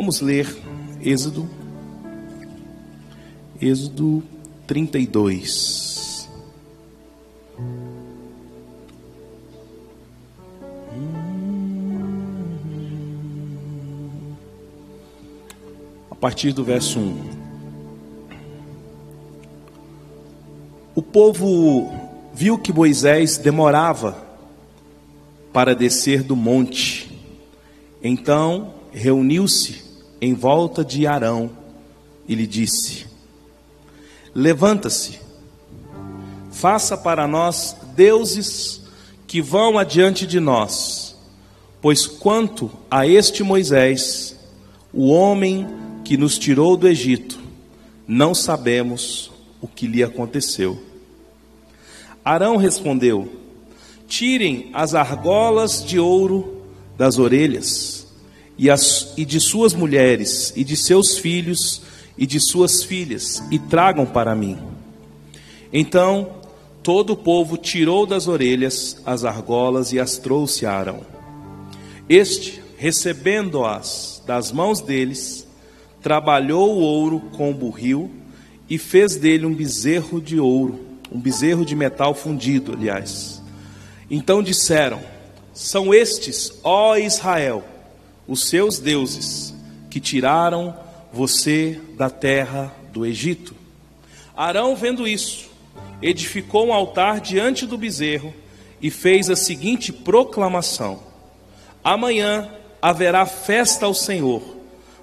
Vamos ler Êxodo, Êxodo 32. A partir do verso 1. O povo viu que Moisés demorava para descer do monte. Então reuniu-se em volta de Arão e lhe disse: Levanta-se, faça para nós deuses que vão adiante de nós, pois quanto a este Moisés, o homem que nos tirou do Egito, não sabemos o que lhe aconteceu. Arão respondeu: Tirem as argolas de ouro das orelhas e, as, e de suas mulheres, e de seus filhos, e de suas filhas, e tragam para mim. Então todo o povo tirou das orelhas as argolas e as trouxe a Arão. Este, recebendo-as das mãos deles, trabalhou o ouro com o burril e fez dele um bezerro de ouro, um bezerro de metal fundido, aliás. Então disseram: São estes, ó Israel, os seus deuses que tiraram você da terra do Egito. Arão, vendo isso, edificou um altar diante do bezerro e fez a seguinte proclamação: Amanhã haverá festa ao Senhor.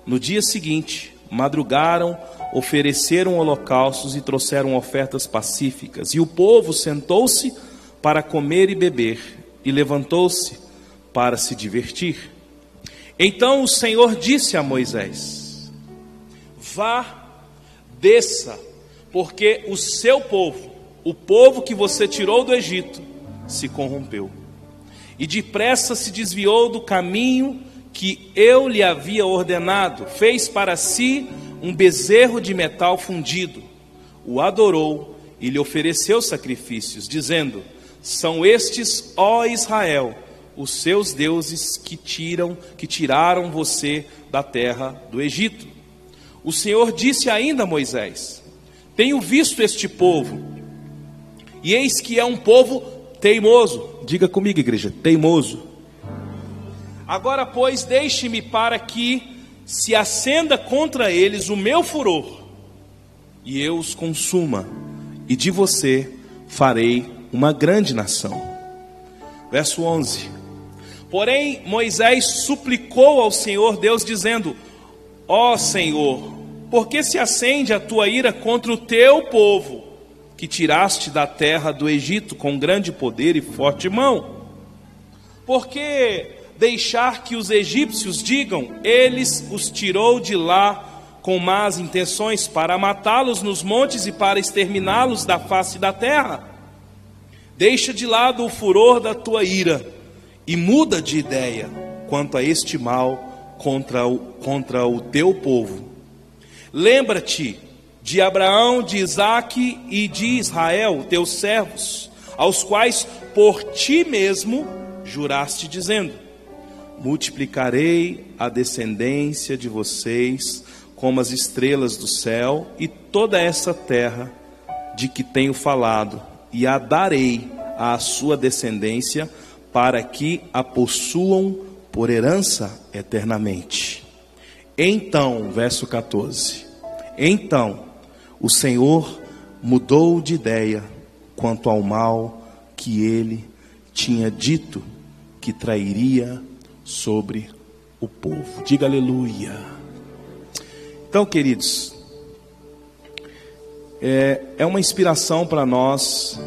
No dia seguinte, madrugaram, ofereceram holocaustos e trouxeram ofertas pacíficas. E o povo sentou-se para comer e beber, e levantou-se para se divertir. Então o Senhor disse a Moisés: Vá, desça, porque o seu povo, o povo que você tirou do Egito, se corrompeu. E depressa se desviou do caminho que eu lhe havia ordenado, fez para si um bezerro de metal fundido, o adorou e lhe ofereceu sacrifícios, dizendo: São estes, ó Israel, os seus deuses que tiram, que tiraram você da terra do Egito. O Senhor disse ainda a Moisés: Tenho visto este povo, e eis que é um povo teimoso. Diga comigo, igreja, teimoso. Agora, pois, deixe-me para que se acenda contra eles o meu furor, e eu os consuma, e de você farei uma grande nação. Verso 11: Porém, Moisés suplicou ao Senhor Deus, dizendo: Ó oh, Senhor, por que se acende a tua ira contra o teu povo, que tiraste da terra do Egito com grande poder e forte mão? Por que deixar que os egípcios digam: Eles os tirou de lá com más intenções para matá-los nos montes e para exterminá-los da face da terra? Deixa de lado o furor da tua ira e muda de ideia quanto a este mal contra o, contra o teu povo. Lembra-te de Abraão, de Isaque e de Israel, teus servos, aos quais por ti mesmo juraste, dizendo: Multiplicarei a descendência de vocês como as estrelas do céu, e toda essa terra de que tenho falado, e a darei à sua descendência para que a possuam por herança eternamente. Então, verso 14: Então o Senhor mudou de ideia quanto ao mal que ele tinha dito que trairia sobre o povo. Diga aleluia. Então, queridos, é, é uma inspiração para nós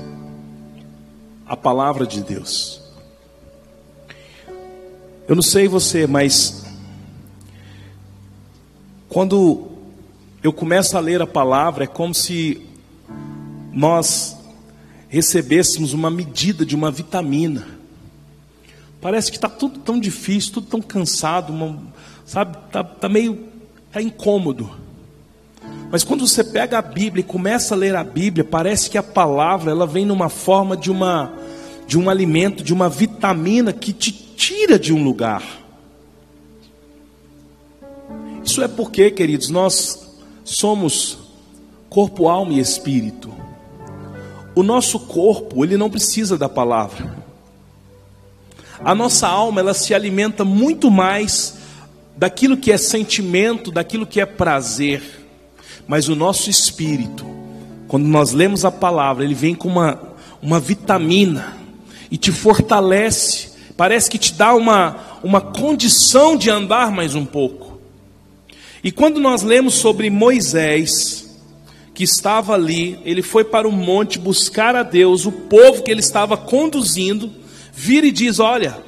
a palavra de Deus. Eu não sei você, mas quando eu começo a ler a palavra, é como se nós recebêssemos uma medida de uma vitamina. Parece que está tudo tão difícil, tudo tão cansado, uma, sabe? Está tá meio tá incômodo. Mas quando você pega a Bíblia e começa a ler a Bíblia, parece que a palavra ela vem numa forma de uma de um alimento, de uma vitamina que te tira de um lugar. Isso é porque, queridos, nós somos corpo, alma e espírito. O nosso corpo, ele não precisa da palavra. A nossa alma, ela se alimenta muito mais daquilo que é sentimento, daquilo que é prazer. Mas o nosso espírito, quando nós lemos a palavra, ele vem com uma, uma vitamina e te fortalece. Parece que te dá uma, uma condição de andar mais um pouco. E quando nós lemos sobre Moisés, que estava ali, ele foi para o monte buscar a Deus, o povo que ele estava conduzindo, vira e diz: Olha,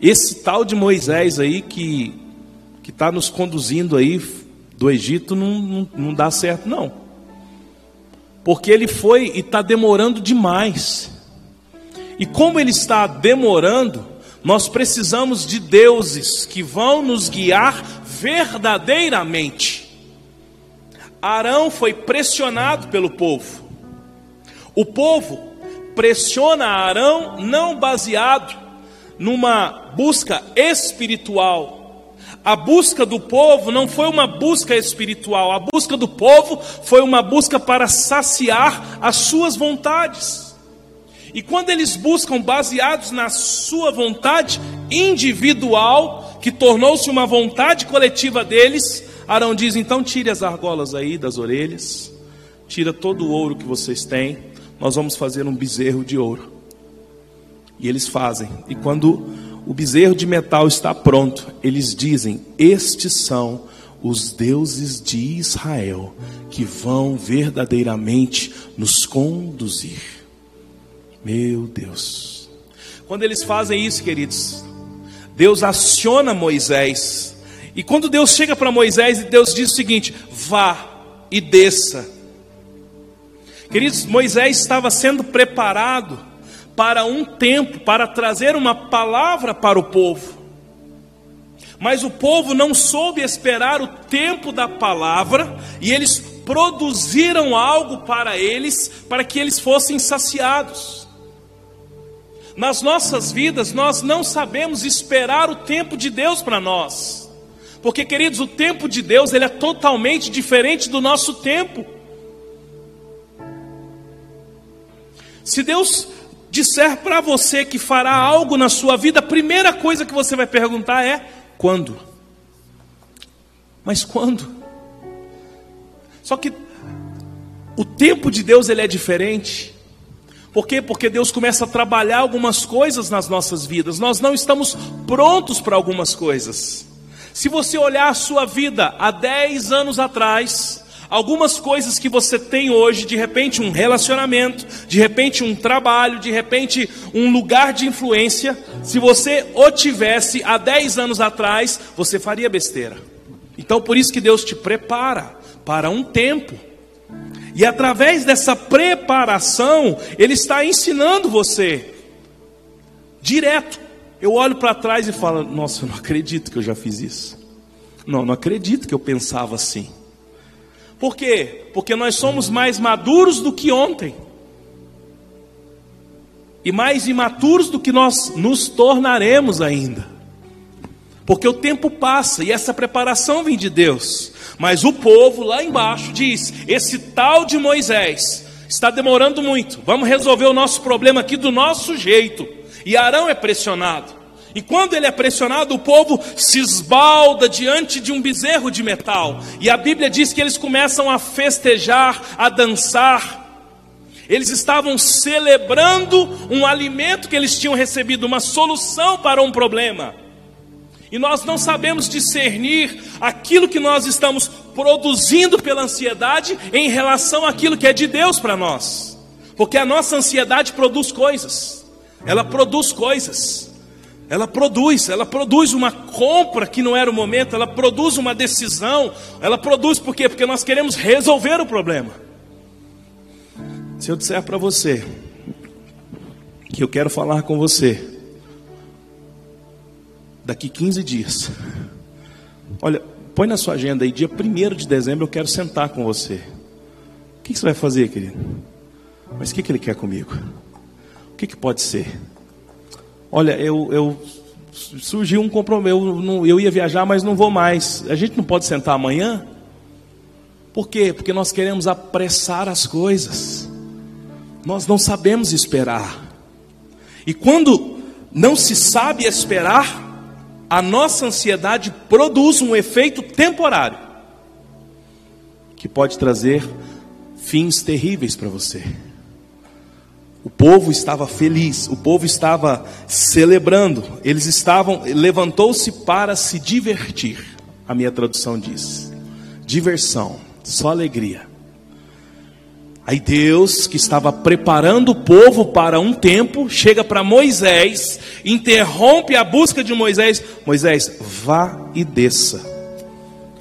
esse tal de Moisés aí que que está nos conduzindo aí do Egito não, não, não dá certo, não, porque ele foi e está demorando demais, e como ele está demorando, nós precisamos de deuses que vão nos guiar verdadeiramente. Arão foi pressionado pelo povo. O povo pressiona Arão não baseado numa busca espiritual. A busca do povo não foi uma busca espiritual, a busca do povo foi uma busca para saciar as suas vontades. E quando eles buscam baseados na sua vontade individual, que tornou-se uma vontade coletiva deles, Arão diz: então tire as argolas aí das orelhas, tira todo o ouro que vocês têm, nós vamos fazer um bezerro de ouro. E eles fazem. E quando o bezerro de metal está pronto, eles dizem: Estes são os deuses de Israel que vão verdadeiramente nos conduzir. Meu Deus. Quando eles fazem isso, queridos, Deus aciona Moisés e quando Deus chega para Moisés, Deus diz o seguinte: vá e desça. Queridos, Moisés estava sendo preparado para um tempo, para trazer uma palavra para o povo. Mas o povo não soube esperar o tempo da palavra e eles produziram algo para eles, para que eles fossem saciados. Nas nossas vidas, nós não sabemos esperar o tempo de Deus para nós. Porque, queridos, o tempo de Deus ele é totalmente diferente do nosso tempo. Se Deus disser para você que fará algo na sua vida, a primeira coisa que você vai perguntar é: quando? Mas quando? Só que o tempo de Deus ele é diferente. Por quê? Porque Deus começa a trabalhar algumas coisas nas nossas vidas. Nós não estamos prontos para algumas coisas. Se você olhar a sua vida há 10 anos atrás, algumas coisas que você tem hoje, de repente um relacionamento, de repente um trabalho, de repente um lugar de influência, se você o tivesse há 10 anos atrás, você faria besteira. Então por isso que Deus te prepara para um tempo. E através dessa preparação, Ele está ensinando você direto eu olho para trás e falo: Nossa, eu não acredito que eu já fiz isso. Não, não acredito que eu pensava assim. Por quê? Porque nós somos mais maduros do que ontem. E mais imaturos do que nós nos tornaremos ainda. Porque o tempo passa e essa preparação vem de Deus. Mas o povo lá embaixo diz: esse tal de Moisés está demorando muito. Vamos resolver o nosso problema aqui do nosso jeito. E Arão é pressionado. E quando ele é pressionado, o povo se esbalda diante de um bezerro de metal. E a Bíblia diz que eles começam a festejar, a dançar. Eles estavam celebrando um alimento que eles tinham recebido, uma solução para um problema. E nós não sabemos discernir aquilo que nós estamos produzindo pela ansiedade em relação àquilo que é de Deus para nós. Porque a nossa ansiedade produz coisas ela produz coisas. Ela produz, ela produz uma compra que não era o momento, ela produz uma decisão, ela produz por quê? Porque nós queremos resolver o problema. Se eu disser para você que eu quero falar com você daqui 15 dias, olha, põe na sua agenda aí, dia 1 de dezembro eu quero sentar com você. O que você vai fazer, querido? Mas o que ele quer comigo? que, que pode ser? Olha, eu, eu surgiu um compromisso, eu ia viajar, mas não vou mais. A gente não pode sentar amanhã? Por quê? Porque nós queremos apressar as coisas. Nós não sabemos esperar. E quando não se sabe esperar, a nossa ansiedade produz um efeito temporário que pode trazer fins terríveis para você. O povo estava feliz, o povo estava celebrando, eles estavam, levantou-se para se divertir. A minha tradução diz: diversão, só alegria. Aí Deus, que estava preparando o povo para um tempo, chega para Moisés, interrompe a busca de Moisés: Moisés, vá e desça.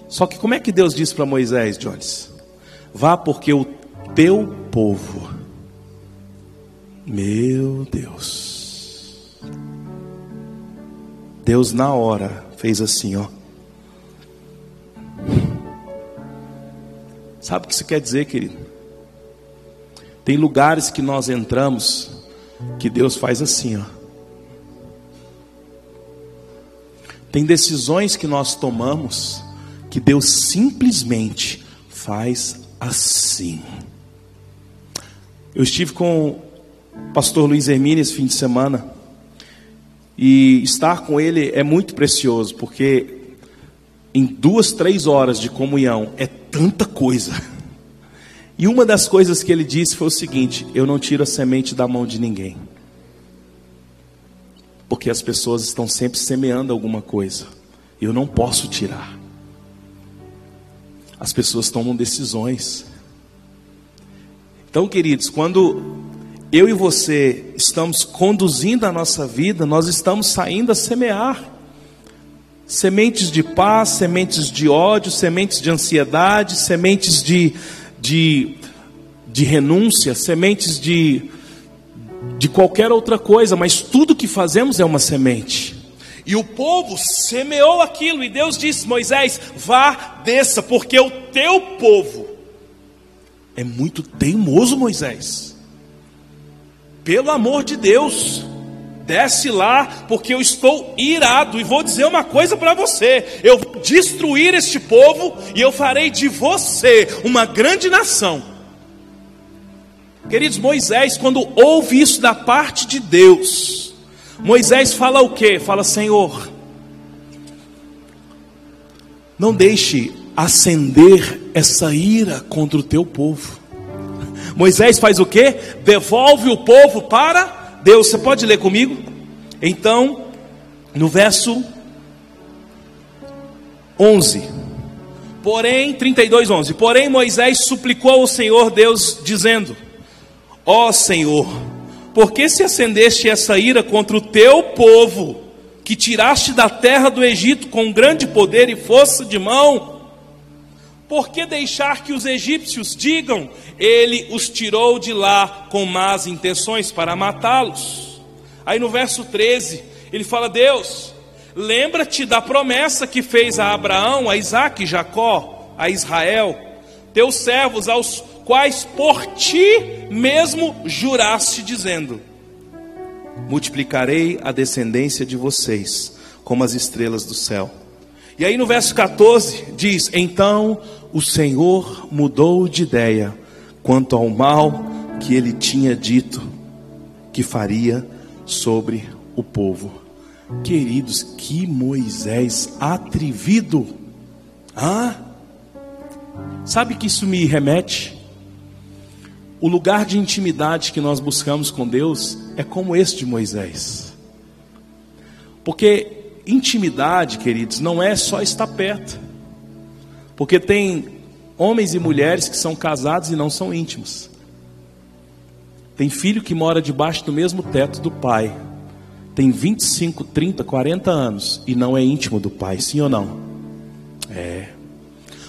Só que como é que Deus disse para Moisés, Jones? Vá porque o teu povo, meu Deus, Deus na hora fez assim, ó. Sabe o que isso quer dizer, querido? Tem lugares que nós entramos que Deus faz assim, ó. Tem decisões que nós tomamos que Deus simplesmente faz assim. Eu estive com o pastor Luiz Hermínio esse fim de semana e estar com ele é muito precioso, porque em duas, três horas de comunhão é tanta coisa. E uma das coisas que ele disse foi o seguinte: eu não tiro a semente da mão de ninguém. Porque as pessoas estão sempre semeando alguma coisa. Eu não posso tirar. As pessoas tomam decisões. Então, queridos, quando eu e você estamos conduzindo a nossa vida, nós estamos saindo a semear sementes de paz, sementes de ódio, sementes de ansiedade, sementes de de, de renúncia, sementes de, de qualquer outra coisa, mas tudo que fazemos é uma semente. E o povo semeou aquilo, e Deus disse: Moisés, vá, desça, porque o teu povo é muito teimoso, Moisés. Pelo amor de Deus, desce lá, porque eu estou irado, e vou dizer uma coisa para você: eu vou destruir este povo, e eu farei de você uma grande nação. Queridos, Moisés, quando ouve isso da parte de Deus, Moisés fala o que? Fala, Senhor, não deixe acender essa ira contra o teu povo. Moisés faz o que? Devolve o povo para Deus, você pode ler comigo? Então, no verso 11. Porém, 32, 11. Porém, Moisés suplicou ao Senhor Deus, dizendo: Ó oh, Senhor, por que se acendeste essa ira contra o teu povo, que tiraste da terra do Egito com grande poder e força de mão? Por que deixar que os egípcios digam, ele os tirou de lá com más intenções para matá-los? Aí no verso 13, ele fala: Deus, lembra-te da promessa que fez a Abraão, a Isaac Jacó, a Israel, teus servos, aos quais por ti mesmo juraste, dizendo: Multiplicarei a descendência de vocês como as estrelas do céu. E aí no verso 14 diz: Então o Senhor mudou de ideia quanto ao mal que ele tinha dito que faria sobre o povo. Queridos, que Moisés atrevido! Ah, sabe que isso me remete? O lugar de intimidade que nós buscamos com Deus é como esse de Moisés. Porque intimidade, queridos, não é só estar perto. Porque tem homens e mulheres que são casados e não são íntimos. Tem filho que mora debaixo do mesmo teto do pai. Tem 25, 30, 40 anos e não é íntimo do pai, sim ou não? É.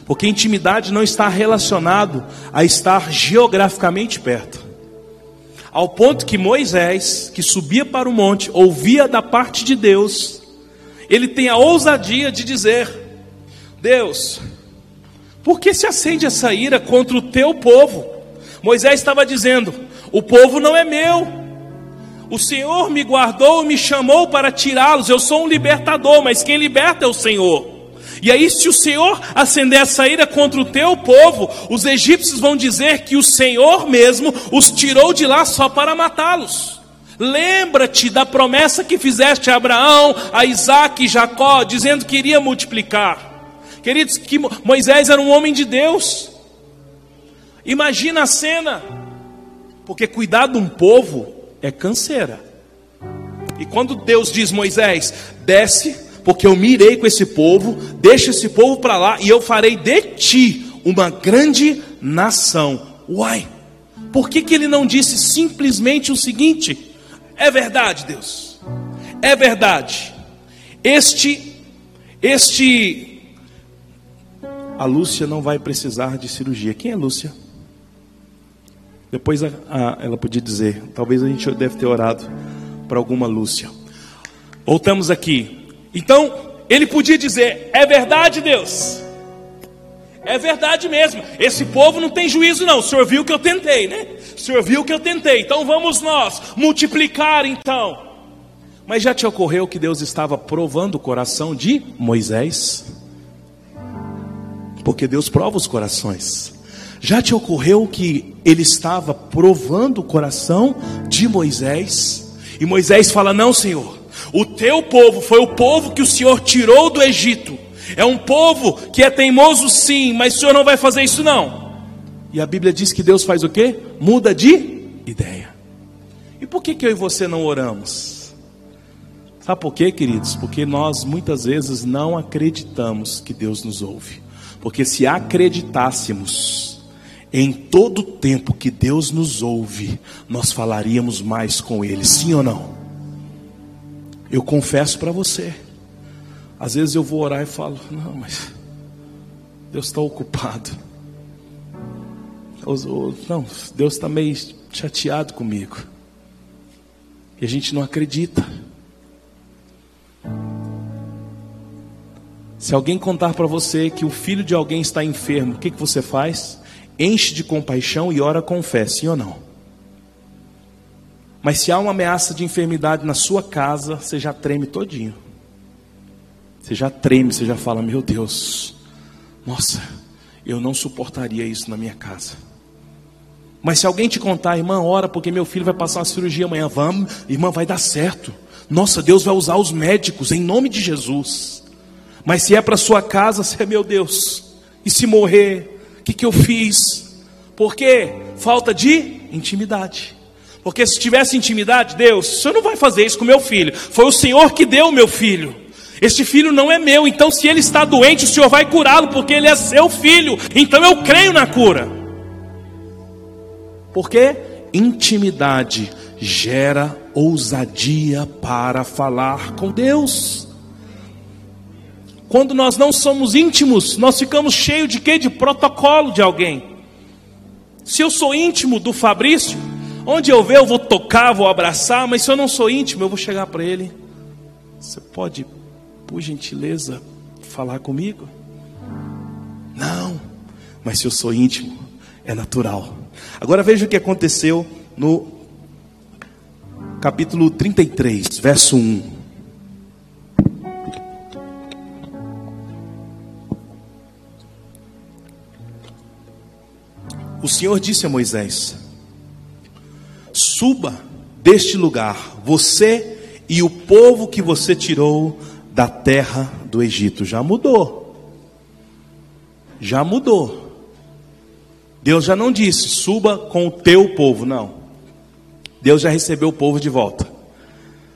Porque intimidade não está relacionado a estar geograficamente perto. Ao ponto que Moisés, que subia para o monte, ouvia da parte de Deus, ele tem a ousadia de dizer: Deus, por que se acende essa ira contra o teu povo? Moisés estava dizendo: O povo não é meu, O Senhor me guardou e me chamou para tirá-los. Eu sou um libertador, mas quem liberta é o Senhor. E aí, se o Senhor acender a saída contra o teu povo, os egípcios vão dizer que o Senhor mesmo os tirou de lá só para matá-los. Lembra-te da promessa que fizeste a Abraão, a Isaac e Jacó, dizendo que iria multiplicar. Queridos, que Moisés era um homem de Deus. Imagina a cena, porque cuidar de um povo é canseira. E quando Deus diz Moisés, desce, porque eu me irei com esse povo, deixa esse povo para lá e eu farei de ti uma grande nação. Uai, por que, que ele não disse simplesmente o seguinte? É verdade, Deus. É verdade. Este, este. A Lúcia não vai precisar de cirurgia. Quem é Lúcia? Depois a, a, ela podia dizer. Talvez a gente deve ter orado para alguma Lúcia. Voltamos aqui. Então, ele podia dizer: É verdade, Deus. É verdade mesmo. Esse povo não tem juízo, não. O senhor viu que eu tentei, né? O senhor viu que eu tentei. Então vamos nós multiplicar, então. Mas já te ocorreu que Deus estava provando o coração de Moisés? Porque Deus prova os corações. Já te ocorreu que ele estava provando o coração de Moisés? E Moisés fala: Não, Senhor, o teu povo foi o povo que o Senhor tirou do Egito. É um povo que é teimoso sim, mas o Senhor não vai fazer isso não. E a Bíblia diz que Deus faz o quê? Muda de ideia. E por que, que eu e você não oramos? Sabe por quê, queridos? Porque nós muitas vezes não acreditamos que Deus nos ouve. Porque se acreditássemos em todo o tempo que Deus nos ouve, nós falaríamos mais com Ele, sim ou não? Eu confesso para você. Às vezes eu vou orar e falo, não, mas Deus está ocupado. não, Deus está meio chateado comigo. E a gente não acredita. Se alguém contar para você que o filho de alguém está enfermo, o que, que você faz? Enche de compaixão e ora com fé, sim ou não? Mas se há uma ameaça de enfermidade na sua casa, você já treme todinho. Você já treme, você já fala: Meu Deus, nossa, eu não suportaria isso na minha casa. Mas se alguém te contar, irmã, ora, porque meu filho vai passar uma cirurgia amanhã, vamos, irmã, vai dar certo. Nossa, Deus vai usar os médicos em nome de Jesus. Mas se é para sua casa, você é meu Deus. E se morrer, o que, que eu fiz? Por quê? Falta de intimidade. Porque se tivesse intimidade, Deus, o Senhor não vai fazer isso com meu filho. Foi o Senhor que deu o meu filho. Este filho não é meu, então se ele está doente, o Senhor vai curá-lo, porque ele é seu filho. Então eu creio na cura. Porque intimidade gera ousadia para falar com Deus. Quando nós não somos íntimos, nós ficamos cheios de quê? De protocolo de alguém. Se eu sou íntimo do Fabrício, onde eu ver eu vou tocar, vou abraçar, mas se eu não sou íntimo, eu vou chegar para ele. Você pode por gentileza, falar comigo? Não, mas se eu sou íntimo, é natural. Agora veja o que aconteceu no capítulo 33, verso 1. O Senhor disse a Moisés: Suba deste lugar, você e o povo que você tirou da terra do Egito. Já mudou. Já mudou. Deus já não disse, suba com o teu povo, não. Deus já recebeu o povo de volta.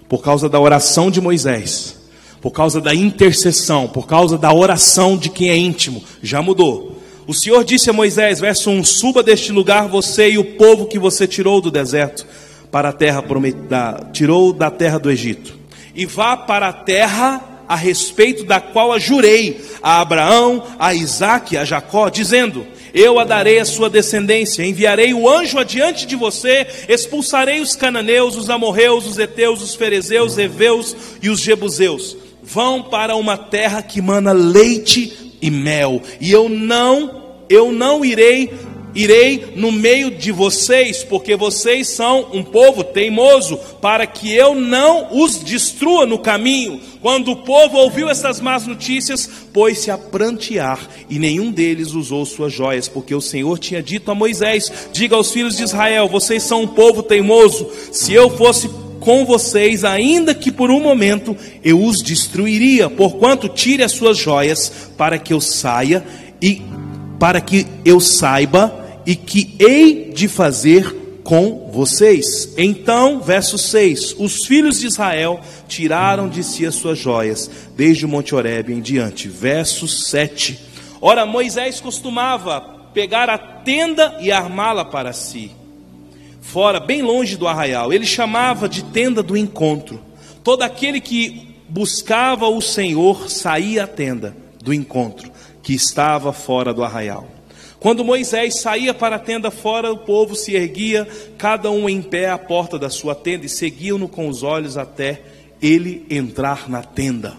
Por causa da oração de Moisés, por causa da intercessão, por causa da oração de quem é íntimo, já mudou. O Senhor disse a Moisés, verso 1: Suba deste lugar você e o povo que você tirou do deserto para a terra prometida, tirou da terra do Egito, e vá para a terra a respeito da qual a jurei a Abraão, a Isaque, a Jacó, dizendo: Eu a darei a sua descendência, enviarei o anjo adiante de você, expulsarei os cananeus, os amorreus, os heteus, os ferezeus, heveus e os jebuseus. Vão para uma terra que mana leite e mel, e eu não, eu não irei irei no meio de vocês, porque vocês são um povo teimoso, para que eu não os destrua no caminho. Quando o povo ouviu essas más notícias, pôs-se a prantear, e nenhum deles usou suas joias, porque o Senhor tinha dito a Moisés: Diga aos filhos de Israel: Vocês são um povo teimoso. Se eu fosse com vocês, ainda que por um momento eu os destruiria, porquanto tire as suas joias, para que eu saia e para que eu saiba e que hei de fazer com vocês. Então, verso 6: Os filhos de Israel tiraram de si as suas joias, desde o Monte Horebe em diante. Verso 7. Ora, Moisés costumava pegar a tenda e armá-la para si, fora, bem longe do arraial. Ele chamava de tenda do encontro. Todo aquele que buscava o Senhor saía à tenda do encontro, que estava fora do arraial. Quando Moisés saía para a tenda fora, o povo se erguia, cada um em pé à porta da sua tenda, e seguiam-no com os olhos até ele entrar na tenda.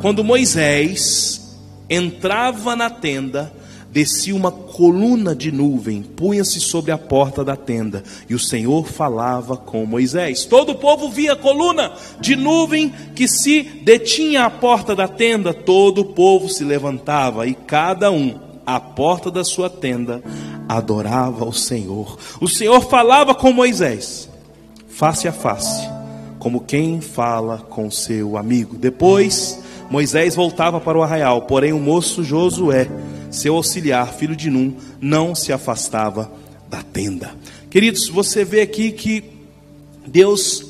Quando Moisés entrava na tenda, descia uma coluna de nuvem, punha-se sobre a porta da tenda, e o Senhor falava com Moisés. Todo o povo via a coluna de nuvem que se detinha à porta da tenda, todo o povo se levantava, e cada um à porta da sua tenda, adorava o Senhor. O Senhor falava com Moisés, face a face, como quem fala com seu amigo. Depois, Moisés voltava para o arraial, porém o moço Josué, seu auxiliar, filho de Num, não se afastava da tenda. Queridos, você vê aqui que Deus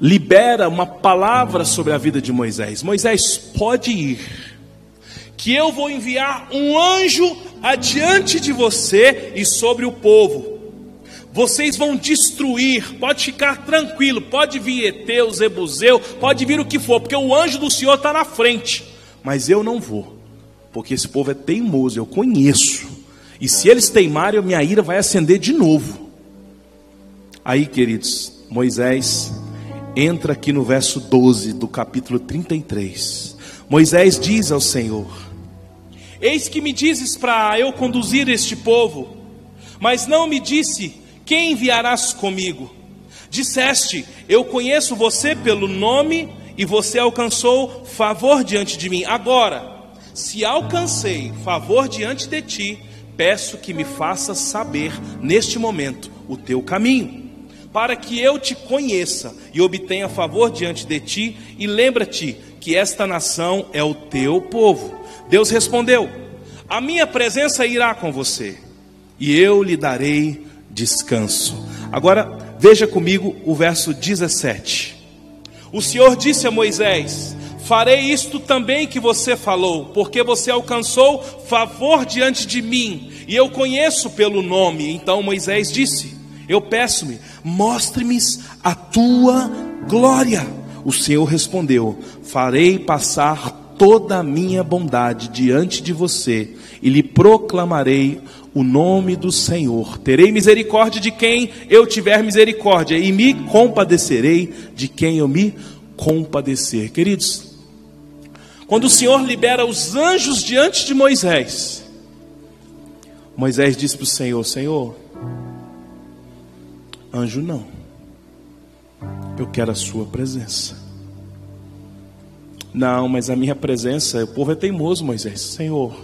libera uma palavra sobre a vida de Moisés. Moisés pode ir que eu vou enviar um anjo adiante de você e sobre o povo. Vocês vão destruir, pode ficar tranquilo, pode vir Eteu, Zebuseu, pode vir o que for, porque o anjo do Senhor está na frente. Mas eu não vou, porque esse povo é teimoso, eu conheço. E se eles teimarem, minha ira vai acender de novo. Aí, queridos, Moisés entra aqui no verso 12 do capítulo 33. Moisés diz ao Senhor: Eis que me dizes para eu conduzir este povo, mas não me disse quem enviarás comigo. Disseste: Eu conheço você pelo nome e você alcançou favor diante de mim. Agora, se alcancei favor diante de ti, peço que me faças saber neste momento o teu caminho, para que eu te conheça e obtenha favor diante de ti, e lembra-te que esta nação é o teu povo. Deus respondeu: A minha presença irá com você, e eu lhe darei descanso. Agora, veja comigo o verso 17. O Senhor disse a Moisés: Farei isto também que você falou, porque você alcançou favor diante de mim, e eu conheço pelo nome. Então Moisés disse: Eu peço-me, mostre-me a tua glória. O Senhor respondeu: Farei passar toda a minha bondade diante de você e lhe proclamarei o nome do Senhor. Terei misericórdia de quem eu tiver misericórdia e me compadecerei de quem eu me compadecer. Queridos, quando o Senhor libera os anjos diante de Moisés, Moisés disse para o Senhor: Senhor, anjo não, eu quero a Sua presença. Não, mas a minha presença, o povo é teimoso, Moisés. Senhor,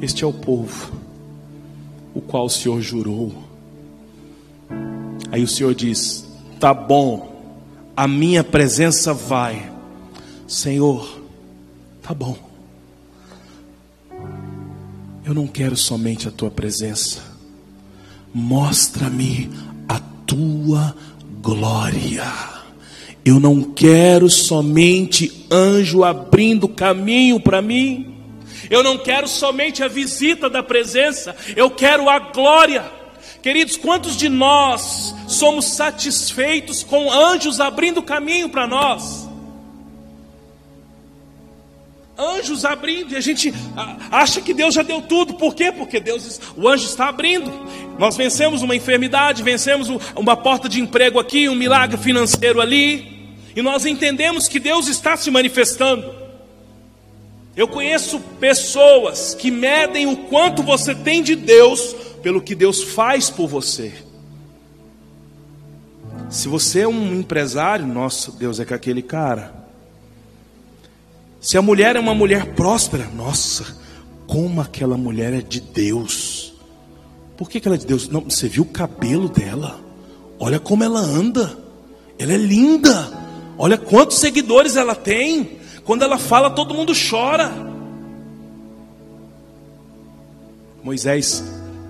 este é o povo, o qual o Senhor jurou. Aí o Senhor diz: Tá bom, a minha presença vai. Senhor, tá bom. Eu não quero somente a tua presença, mostra-me a tua glória. Eu não quero somente anjo abrindo caminho para mim. Eu não quero somente a visita da presença. Eu quero a glória. Queridos, quantos de nós somos satisfeitos com anjos abrindo caminho para nós? Anjos abrindo, e a gente acha que Deus já deu tudo, por quê? Porque Deus, o anjo está abrindo. Nós vencemos uma enfermidade, vencemos uma porta de emprego aqui, um milagre financeiro ali, e nós entendemos que Deus está se manifestando. Eu conheço pessoas que medem o quanto você tem de Deus pelo que Deus faz por você. Se você é um empresário, nossa, Deus é com aquele cara. Se a mulher é uma mulher próspera, nossa, como aquela mulher é de Deus. Por que, que ela é de Deus? Não, você viu o cabelo dela? Olha como ela anda. Ela é linda. Olha quantos seguidores ela tem. Quando ela fala, todo mundo chora. Moisés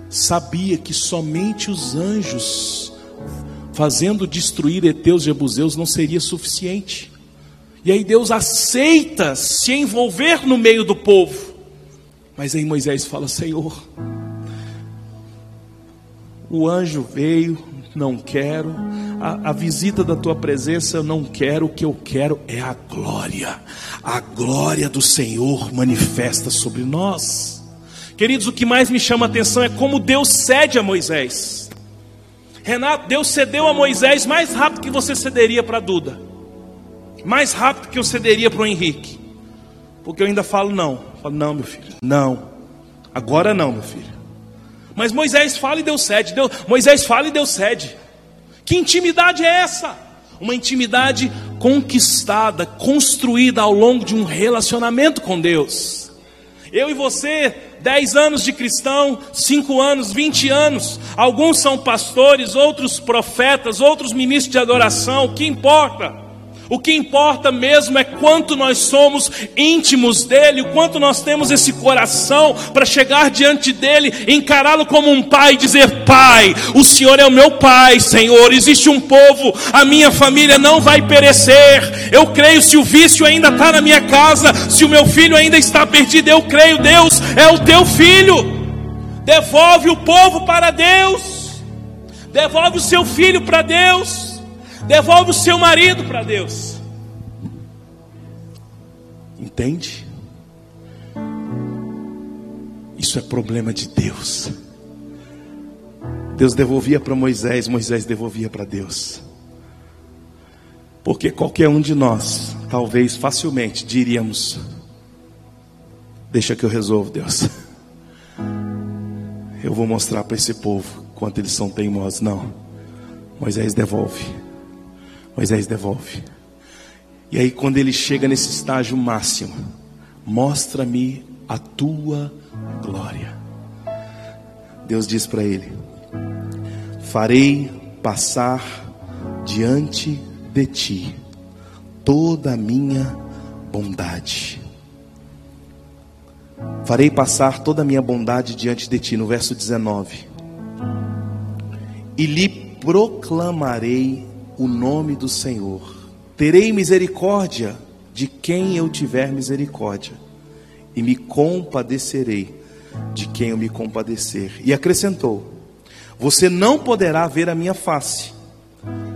sabia que somente os anjos fazendo destruir Eteus e Jebuseus não seria suficiente. E aí Deus aceita se envolver no meio do povo. Mas aí Moisés fala: Senhor, o anjo veio, não quero, a, a, visita da tua presença eu não quero, o que eu quero é a glória, a glória do Senhor manifesta sobre nós. Queridos, o que mais me chama a atenção é como Deus cede a Moisés. Renato, Deus cedeu a Moisés mais rápido que você cederia para Duda, mais rápido que eu cederia para o Henrique, porque eu ainda falo não. Eu falo, não, meu filho, não, agora não, meu filho. Mas Moisés fala e Deus cede. Moisés fala e Deus cede. Que intimidade é essa? Uma intimidade conquistada, construída ao longo de um relacionamento com Deus. Eu e você 10 anos de cristão, 5 anos, 20 anos. Alguns são pastores, outros profetas, outros ministros de adoração. O que importa? O que importa mesmo é quanto nós somos íntimos dele, o quanto nós temos esse coração para chegar diante dele, encará-lo como um pai e dizer: Pai, o Senhor é o meu pai, Senhor. Existe um povo, a minha família não vai perecer. Eu creio, se o vício ainda está na minha casa, se o meu filho ainda está perdido, eu creio, Deus é o teu filho. Devolve o povo para Deus, devolve o seu filho para Deus. Devolve o seu marido para Deus. Entende? Isso é problema de Deus. Deus devolvia para Moisés, Moisés devolvia para Deus. Porque qualquer um de nós, talvez facilmente, diríamos: Deixa que eu resolvo, Deus. Eu vou mostrar para esse povo quanto eles são teimosos. Não. Moisés devolve. Moisés devolve. E aí, quando ele chega nesse estágio máximo, mostra-me a tua glória. Deus diz para ele: Farei passar diante de ti toda a minha bondade. Farei passar toda a minha bondade diante de ti, no verso 19. E lhe proclamarei o nome do Senhor. Terei misericórdia de quem eu tiver misericórdia, e me compadecerei de quem eu me compadecer. E acrescentou: Você não poderá ver a minha face,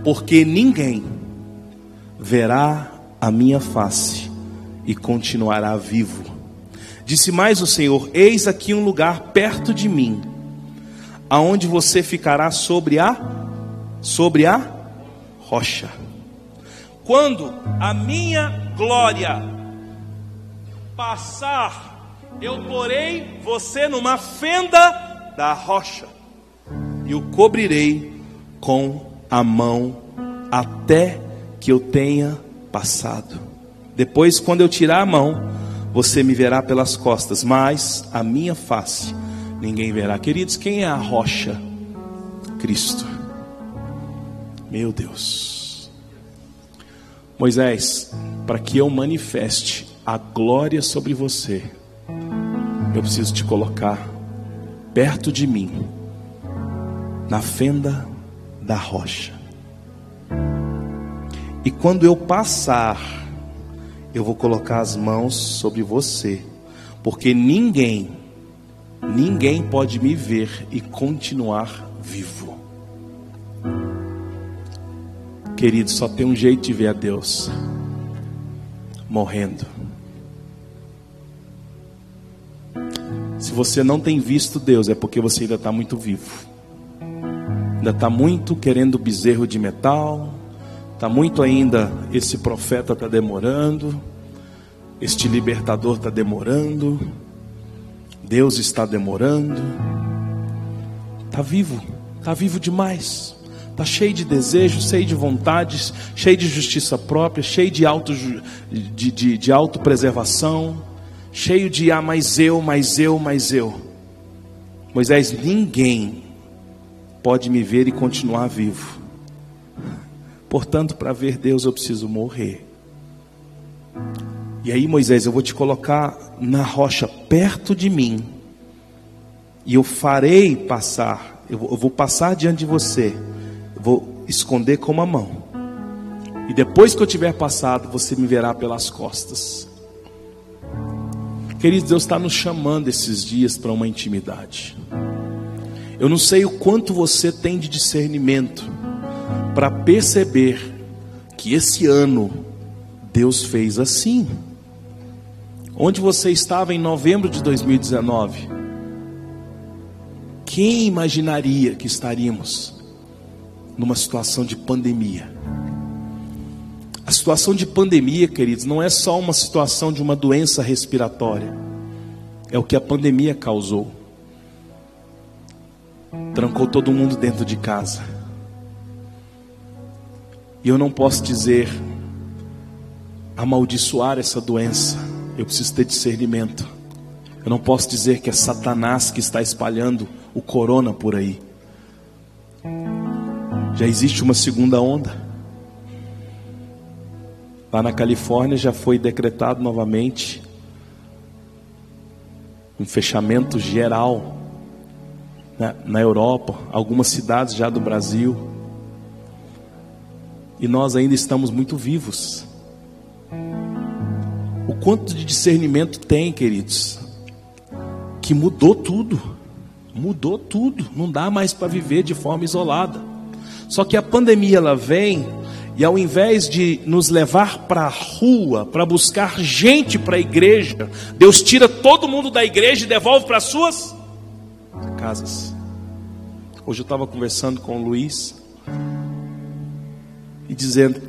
porque ninguém verá a minha face e continuará vivo. Disse mais o Senhor: Eis aqui um lugar perto de mim, aonde você ficará sobre a sobre a rocha. Quando a minha glória passar, eu porei você numa fenda da rocha e o cobrirei com a mão até que eu tenha passado. Depois, quando eu tirar a mão, você me verá pelas costas, mas a minha face ninguém verá. Queridos, quem é a rocha? Cristo. Meu Deus. Moisés, para que eu manifeste a glória sobre você, eu preciso te colocar perto de mim, na fenda da rocha. E quando eu passar, eu vou colocar as mãos sobre você, porque ninguém, ninguém pode me ver e continuar vivo. Querido, só tem um jeito de ver a Deus: morrendo. Se você não tem visto Deus, é porque você ainda está muito vivo. Ainda está muito querendo bezerro de metal. Está muito ainda. Esse profeta está demorando. Este libertador está demorando. Deus está demorando. Está vivo, está vivo demais. Está cheio de desejos, cheio de vontades, cheio de justiça própria, cheio de, auto, de, de, de autopreservação, cheio de ah, mais eu, mais eu, mais eu. Moisés, ninguém pode me ver e continuar vivo. Portanto, para ver Deus eu preciso morrer. E aí, Moisés, eu vou te colocar na rocha perto de mim, e eu farei passar, eu vou passar diante de você vou esconder com uma mão. E depois que eu tiver passado, você me verá pelas costas. Queridos, Deus está nos chamando esses dias para uma intimidade. Eu não sei o quanto você tem de discernimento para perceber que esse ano Deus fez assim. Onde você estava em novembro de 2019? Quem imaginaria que estaríamos numa situação de pandemia. A situação de pandemia, queridos, não é só uma situação de uma doença respiratória. É o que a pandemia causou. Trancou todo mundo dentro de casa. E eu não posso dizer amaldiçoar essa doença. Eu preciso ter discernimento. Eu não posso dizer que é Satanás que está espalhando o corona por aí. Já existe uma segunda onda. Lá na Califórnia já foi decretado novamente um fechamento geral. Né? Na Europa, algumas cidades já do Brasil. E nós ainda estamos muito vivos. O quanto de discernimento tem, queridos, que mudou tudo. Mudou tudo. Não dá mais para viver de forma isolada. Só que a pandemia ela vem e ao invés de nos levar para a rua, para buscar gente para a igreja, Deus tira todo mundo da igreja e devolve para as suas casas. Hoje eu estava conversando com o Luiz e dizendo,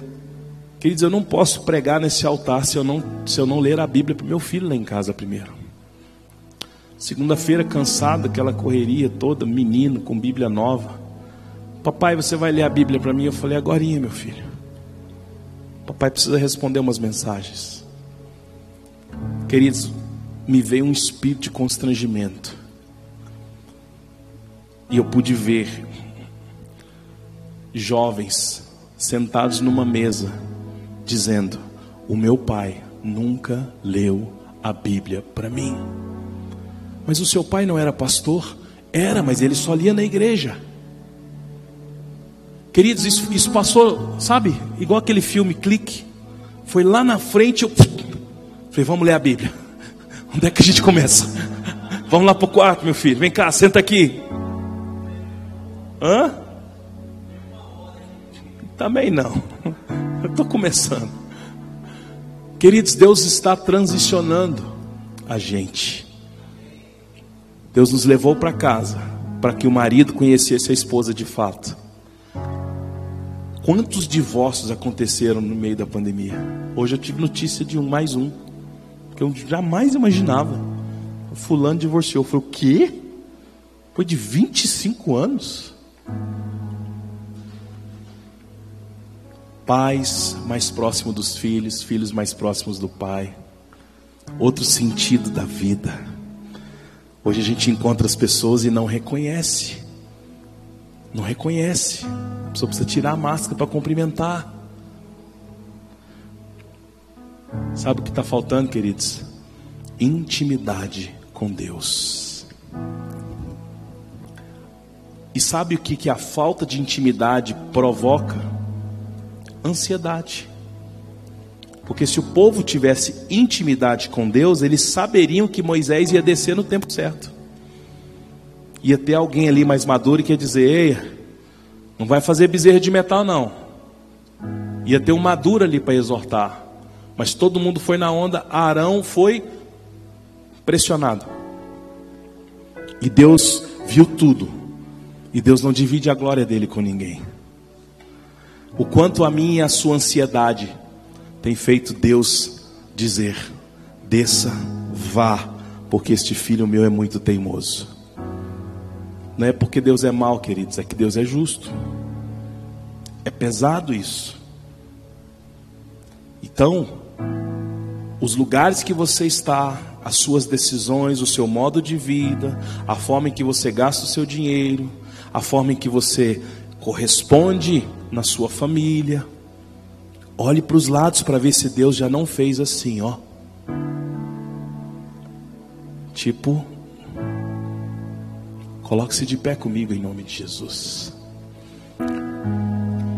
queridos, eu não posso pregar nesse altar se eu não, se eu não ler a Bíblia para meu filho lá em casa primeiro. Segunda-feira, cansado, aquela correria toda, menino com Bíblia nova. Papai, você vai ler a Bíblia para mim? Eu falei, agora, meu filho. Papai precisa responder umas mensagens. Queridos, me veio um espírito de constrangimento. E eu pude ver jovens sentados numa mesa, dizendo: O meu pai nunca leu a Bíblia para mim. Mas o seu pai não era pastor? Era, mas ele só lia na igreja. Queridos, isso, isso passou, sabe? Igual aquele filme Clique. Foi lá na frente, eu falei, vamos ler a Bíblia. Onde é que a gente começa? Vamos lá para o quarto, meu filho. Vem cá, senta aqui. Hã? Também não. Eu estou começando. Queridos, Deus está transicionando a gente. Deus nos levou para casa para que o marido conhecesse a esposa de fato. Quantos divórcios aconteceram no meio da pandemia? Hoje eu tive notícia de um mais um, que eu jamais imaginava. O fulano divorciou. Falei, o quê? Foi de 25 anos. Pais mais próximos dos filhos, filhos mais próximos do pai. Outro sentido da vida. Hoje a gente encontra as pessoas e não reconhece. Não reconhece. A pessoa precisa tirar a máscara para cumprimentar. Sabe o que está faltando, queridos? Intimidade com Deus. E sabe o que, que a falta de intimidade provoca? Ansiedade. Porque se o povo tivesse intimidade com Deus, eles saberiam que Moisés ia descer no tempo certo. Ia ter alguém ali mais maduro que ia dizer: Ei, não vai fazer bezerra de metal, não. Ia ter um maduro ali para exortar. Mas todo mundo foi na onda. Arão foi pressionado. E Deus viu tudo. E Deus não divide a glória dele com ninguém. O quanto a minha e a sua ansiedade tem feito Deus dizer: desça, vá, porque este filho meu é muito teimoso. Não é porque Deus é mau, queridos, é que Deus é justo. É pesado isso. Então, os lugares que você está, as suas decisões, o seu modo de vida, a forma em que você gasta o seu dinheiro, a forma em que você corresponde na sua família. Olhe para os lados para ver se Deus já não fez assim, ó. Tipo, coloque-se de pé comigo em nome de Jesus.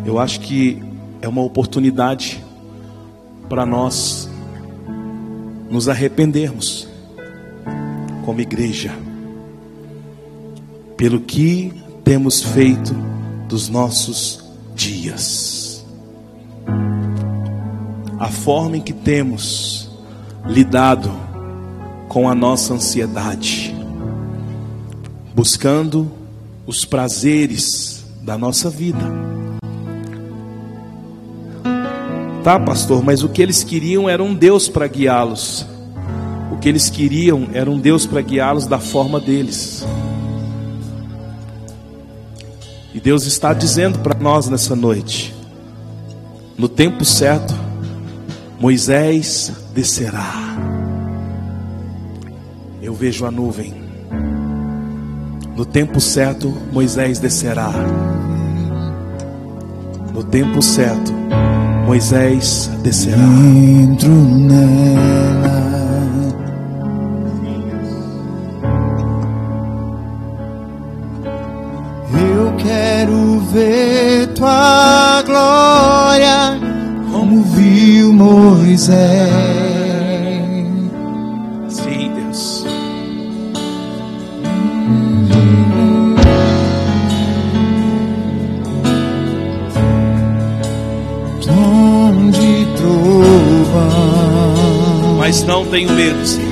Eu acho que é uma oportunidade para nós nos arrependermos como igreja pelo que temos feito dos nossos dias. A forma em que temos lidado com a nossa ansiedade, buscando os prazeres da nossa vida. Tá, pastor, mas o que eles queriam era um Deus para guiá-los. O que eles queriam era um Deus para guiá-los da forma deles. E Deus está dizendo para nós nessa noite: no tempo certo, Moisés descerá. Eu vejo a nuvem. No tempo certo, Moisés descerá. No tempo certo, Moisés descerá. Entro. Mas não tenho medo, Senhor.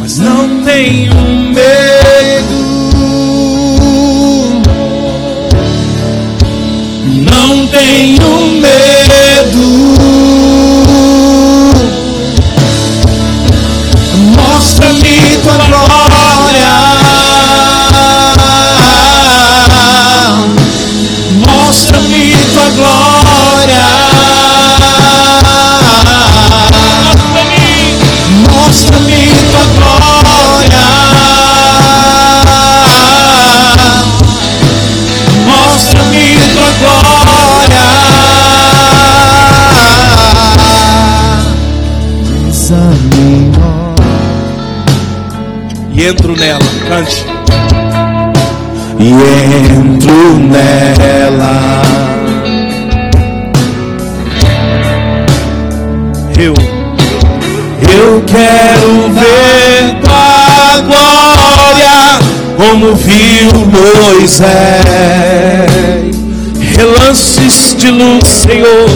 Mas não tenho medo. Não tenho medo. Entro nela, cante. E entro nela. Eu, Eu quero ver tua glória, como viu Moisés. relances de luz, Senhor.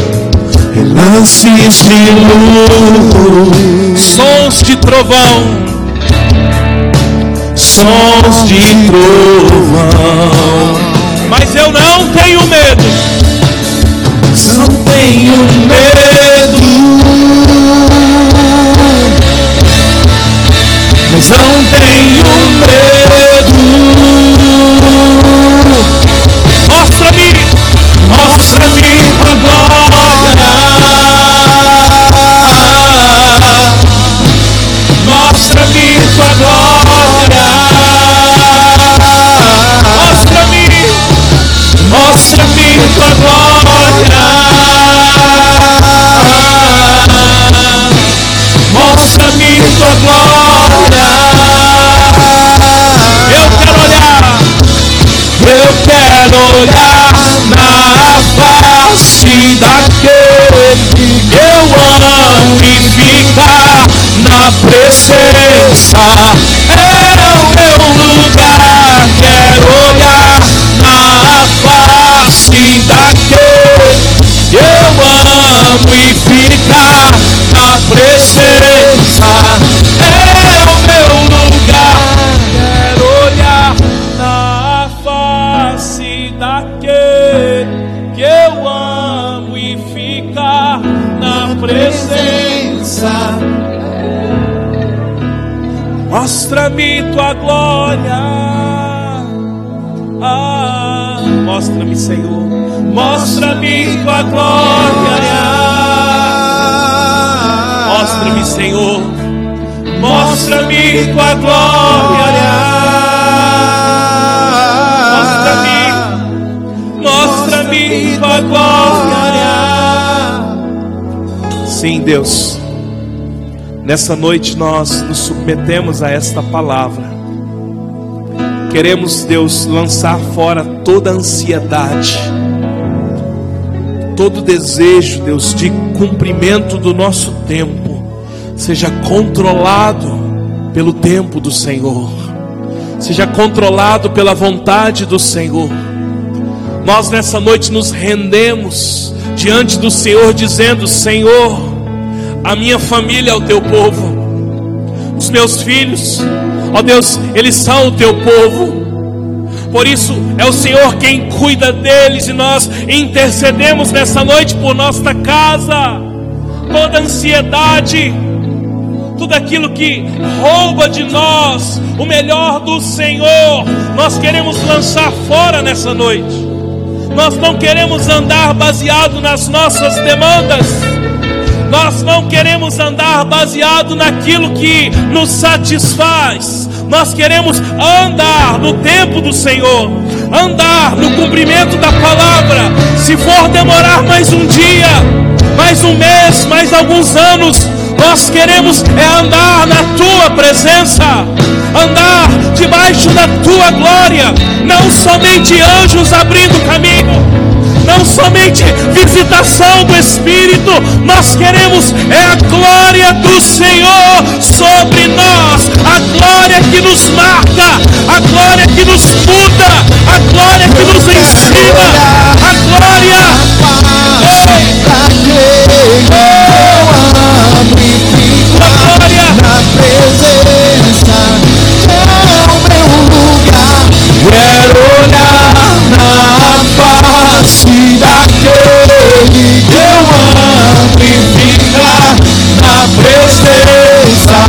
Lances de luz, Sons de trovão, sons de trovão. mas eu não tenho medo. Não tenho medo, mas não tenho medo. Tua glória. Mostra-me tua glória. eu quero olhar. Eu quero olhar na face daquele que eu amo e ficar na presença. É e ficar na presença. É o meu lugar. Quero olhar Na face daquele que eu amo e ficar na presença. Mostra-me tua glória. Ah, mostra-me, Senhor, mostra-me tua glória. Mostra-me, Senhor, mostra-me tua glória. Mostra-me, mostra-me tua glória. Sim, Deus. Nessa noite nós nos submetemos a esta palavra. Queremos, Deus, lançar fora toda ansiedade, todo desejo, Deus, de cumprimento do nosso tempo, seja controlado pelo tempo do Senhor, seja controlado pela vontade do Senhor. Nós nessa noite nos rendemos diante do Senhor, dizendo: Senhor, a minha família é o teu povo, os meus filhos, ó Deus, eles são o teu povo. Por isso é o Senhor quem cuida deles e nós intercedemos nessa noite por nossa casa. Toda ansiedade, tudo aquilo que rouba de nós o melhor do Senhor, nós queremos lançar fora nessa noite. Nós não queremos andar baseado nas nossas demandas nós não queremos andar baseado naquilo que nos satisfaz. Nós queremos andar no tempo do Senhor, andar no cumprimento da palavra. Se for demorar mais um dia, mais um mês, mais alguns anos, nós queremos é andar na tua presença, andar debaixo da tua glória, não somente anjos abrindo caminho não somente visitação do Espírito, nós queremos é a glória do Senhor sobre nós, a glória que nos marca, a glória que nos muda, a glória que nos ensina, a glória. A glória na presença. É o meu lugar. Quero olhar face daquele que eu amo e ficar na presença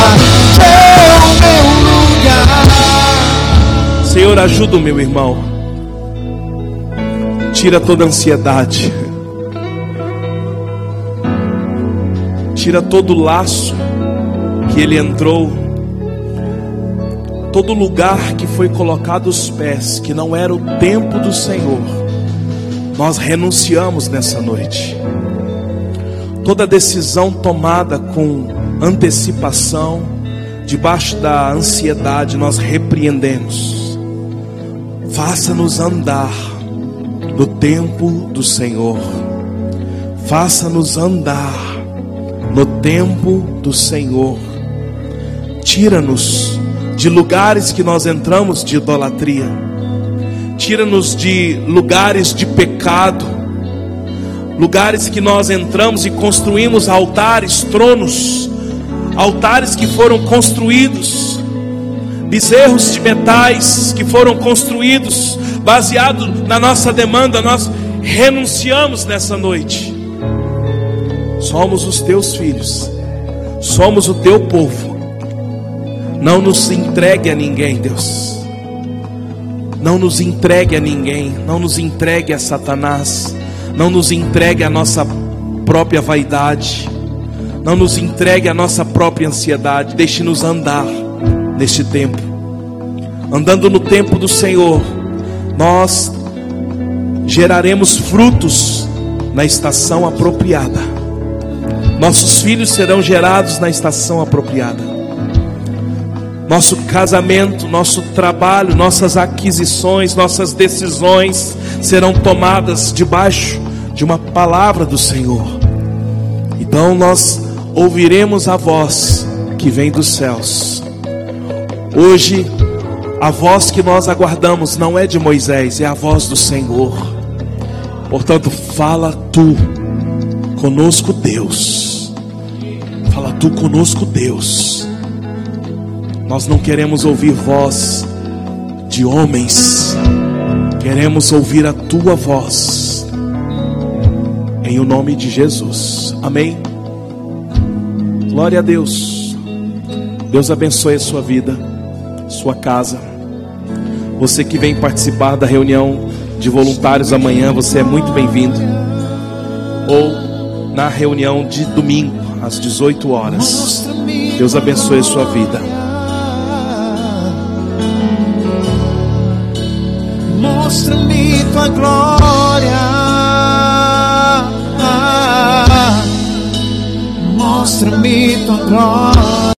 é o meu lugar. Senhor, ajuda o meu irmão. Tira toda ansiedade. Tira todo laço que ele entrou. Todo lugar que foi colocado os pés, que não era o tempo do Senhor. Nós renunciamos nessa noite. Toda decisão tomada com antecipação, debaixo da ansiedade, nós repreendemos. Faça-nos andar no tempo do Senhor. Faça-nos andar no tempo do Senhor. Tira-nos de lugares que nós entramos de idolatria. Tira-nos de lugares de pecado. Lugares que nós entramos e construímos altares, tronos, altares que foram construídos, bezerros de metais que foram construídos, baseado na nossa demanda, nós renunciamos nessa noite. Somos os teus filhos, somos o teu povo. Não nos entregue a ninguém, Deus. Não nos entregue a ninguém, não nos entregue a Satanás, não nos entregue a nossa própria vaidade, não nos entregue a nossa própria ansiedade. Deixe-nos andar neste tempo, andando no tempo do Senhor. Nós geraremos frutos na estação apropriada. Nossos filhos serão gerados na estação apropriada. Nosso casamento, nosso trabalho, nossas aquisições, nossas decisões serão tomadas debaixo de uma palavra do Senhor. Então nós ouviremos a voz que vem dos céus. Hoje, a voz que nós aguardamos não é de Moisés, é a voz do Senhor. Portanto, fala tu conosco, Deus. Fala tu conosco, Deus. Nós não queremos ouvir voz de homens, queremos ouvir a tua voz. Em o nome de Jesus. Amém. Glória a Deus. Deus abençoe a sua vida, sua casa. Você que vem participar da reunião de voluntários amanhã, você é muito bem-vindo. Ou na reunião de domingo, às 18 horas. Deus abençoe a sua vida. Mostra-me tua glória. Mostra-me tua glória.